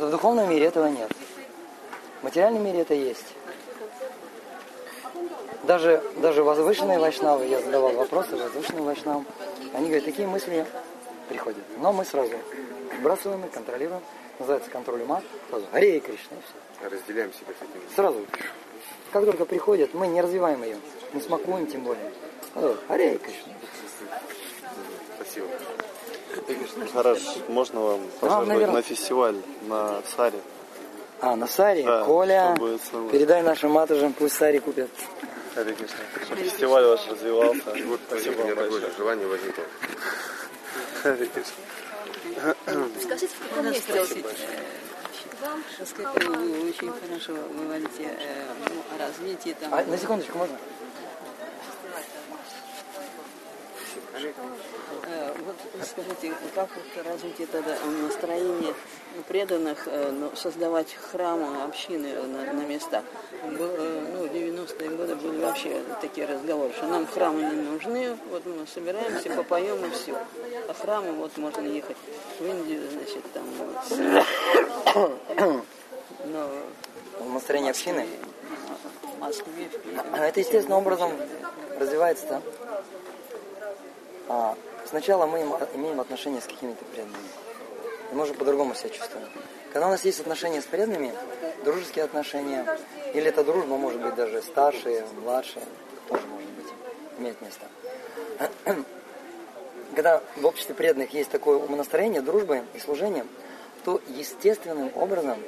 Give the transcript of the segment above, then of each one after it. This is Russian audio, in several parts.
в духовном мире этого нет. В материальном мире это есть. Даже, даже возвышенные вайшнавы, я задавал вопросы возвышенным вайшнавам, они говорят, такие мысли приходят. Но мы сразу сбрасываем их, контролируем. Называется контроль ума. Сразу Харе Кришна и все. Разделяем себя с этим. Сразу. Как только приходит, мы не развиваем ее. Не смакуем тем более. Сразу Харе Кришна. Спасибо. Хараш, можно вам пожаловать на фестиваль на Саре? А, на Саре, Да, Коля, передай нашим матушам, пусть Сари купят. Харе Кришна. Чтобы фестиваль ваш развивался. Вот Спасибо вам большое. желание возникло. Харе Кришна. Скажите, в каком месте вы очень хорошо говорите э, ну, о развитии там. А, на секундочку, можно? Э, Вот скажите, как вот развитие тогда настроения преданных, э, ну, создавать храмы, общины на, на местах? Э, Ну, в 90-е годы были вообще такие разговоры, что нам храмы не нужны, вот мы собираемся, попоем и все. А храмы, вот можно ехать в Индию, значит, там, вот, но В настроении общины. Москве. А Это естественным образом развивается. да? А, сначала мы им- имеем отношения с какими-то преданными. И мы уже по-другому себя чувствуем. Когда у нас есть отношения с преданными, дружеские отношения, или эта дружба может быть даже старшая, младшая, тоже может быть, имеет место. Когда в обществе преданных есть такое умонастроение, дружбы и служение, то естественным образом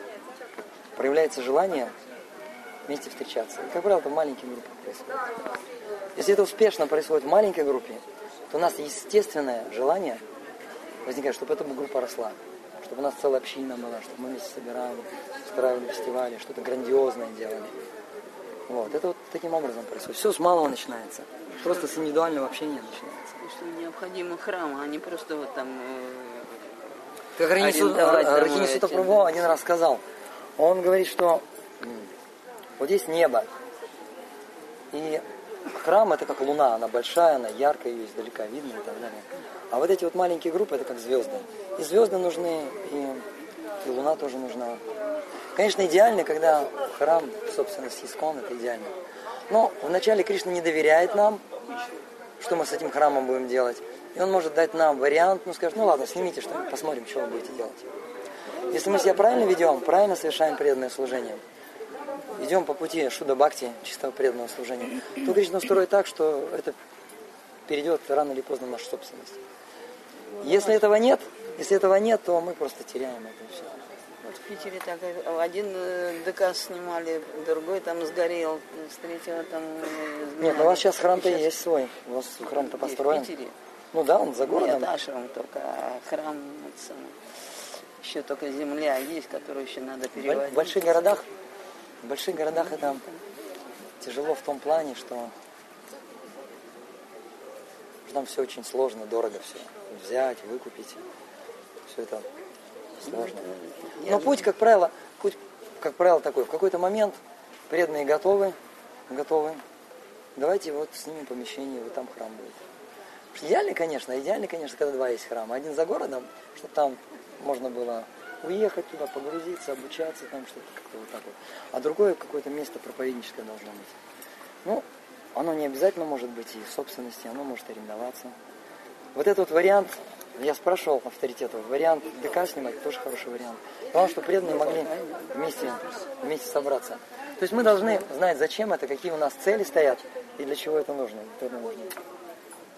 проявляется желание вместе встречаться. И, как правило, это в маленьких группах происходит. Если это успешно происходит в маленькой группе, то у нас естественное желание возникает, чтобы эта группа росла, чтобы у нас целая община была, чтобы мы вместе собирали, устраивали фестивали, что-то грандиозное делали. Вот, это вот таким образом происходит. Все с малого начинается. Просто с индивидуального общения начинается. что необходимы храмы, а не просто вот там э, Как Рахини эти, Сутапрабху да. один раз сказал. Он говорит, что вот есть небо. И храм это как луна, она большая, она яркая, ее издалека видно и так далее. А вот эти вот маленькие группы это как звезды. И звезды нужны, и, и луна тоже нужна. Конечно, идеально, когда храм в собственности искон, это идеально. Но вначале Кришна не доверяет нам, что мы с этим храмом будем делать. И он может дать нам вариант, ну скажет, ну ладно, снимите что-нибудь, посмотрим, что вы будете делать. Если мы себя правильно ведем, правильно совершаем преданное служение, идем по пути Шуда Бхакти, чистого преданного служения, то Кришна устроит так, что это перейдет рано или поздно в нашу собственность. Если этого нет, если этого нет, то мы просто теряем это все. Вот в Питере так один э, ДК снимали, другой там сгорел, с третьего там. э, Нет, ну у вас сейчас храм-то Сейчас есть свой. У вас храм-то построен. В Питере. Ну да, он за городом. Нет, ашрам только, а храм это самое, еще только земля есть, которую еще надо переводить. В больших городах, в больших городах это тяжело в том плане, что что там все очень сложно, дорого все. Взять, выкупить, все это сложно. Но путь, как правило, путь, как правило, такой. В какой-то момент преданные готовы, готовы. Давайте вот снимем помещение, вот там храм будет. Идеально, конечно, идеально, конечно, когда два есть храма. Один за городом, чтобы там можно было уехать туда, погрузиться, обучаться, там что-то как-то вот так вот. А другое какое-то место проповедническое должно быть. Ну, оно не обязательно может быть и в собственности, оно может арендоваться. Вот этот вот вариант, я спрашивал авторитетов, вариант ДК снимать тоже хороший вариант. Главное, чтобы преданные могли вместе, вместе собраться. То есть мы должны знать, зачем это, какие у нас цели стоят и для чего это нужно. Это нужно.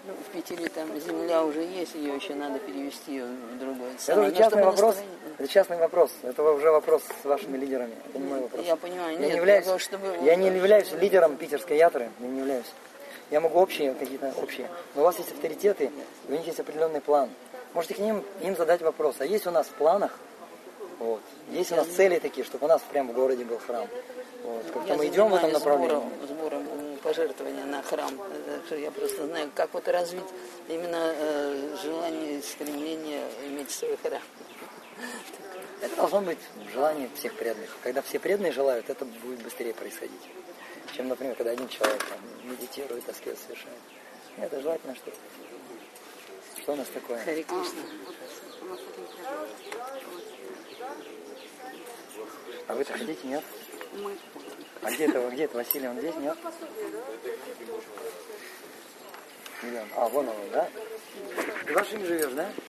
Ну, в Питере там земля уже есть, ее еще надо перевести в другое. Это уже Но частный вопрос. Это частный вопрос. Это уже вопрос с вашими лидерами. Это не мой вопрос. Я понимаю, Я нет, не являюсь, того, чтобы- я не являюсь лидером питерской ятры, я не являюсь. Я могу общие какие-то общие. Но у вас есть авторитеты, и у них есть определенный план. Можете к ним им задать вопрос. А есть у нас в планах, вот, есть у нас цели такие, чтобы у нас прямо в городе был храм. Вот, как-то мы идем в этом направлении. Сбором, сбором пожертвования на храм. Я просто знаю, как вот развить именно э, желание, стремление иметь свой храм. Это должно быть желание всех преданных. Когда все преданные желают, это будет быстрее происходить. Чем, например, когда один человек там, медитирует, аскез совершает. Нет, это желательно что-то. Что у нас такое? Хари Кришна. А вы-то хотите, нет? Мы А где это, где это Василий, он здесь, нет? Где он? А, вон он, да? Ты в Ашиме живешь, да?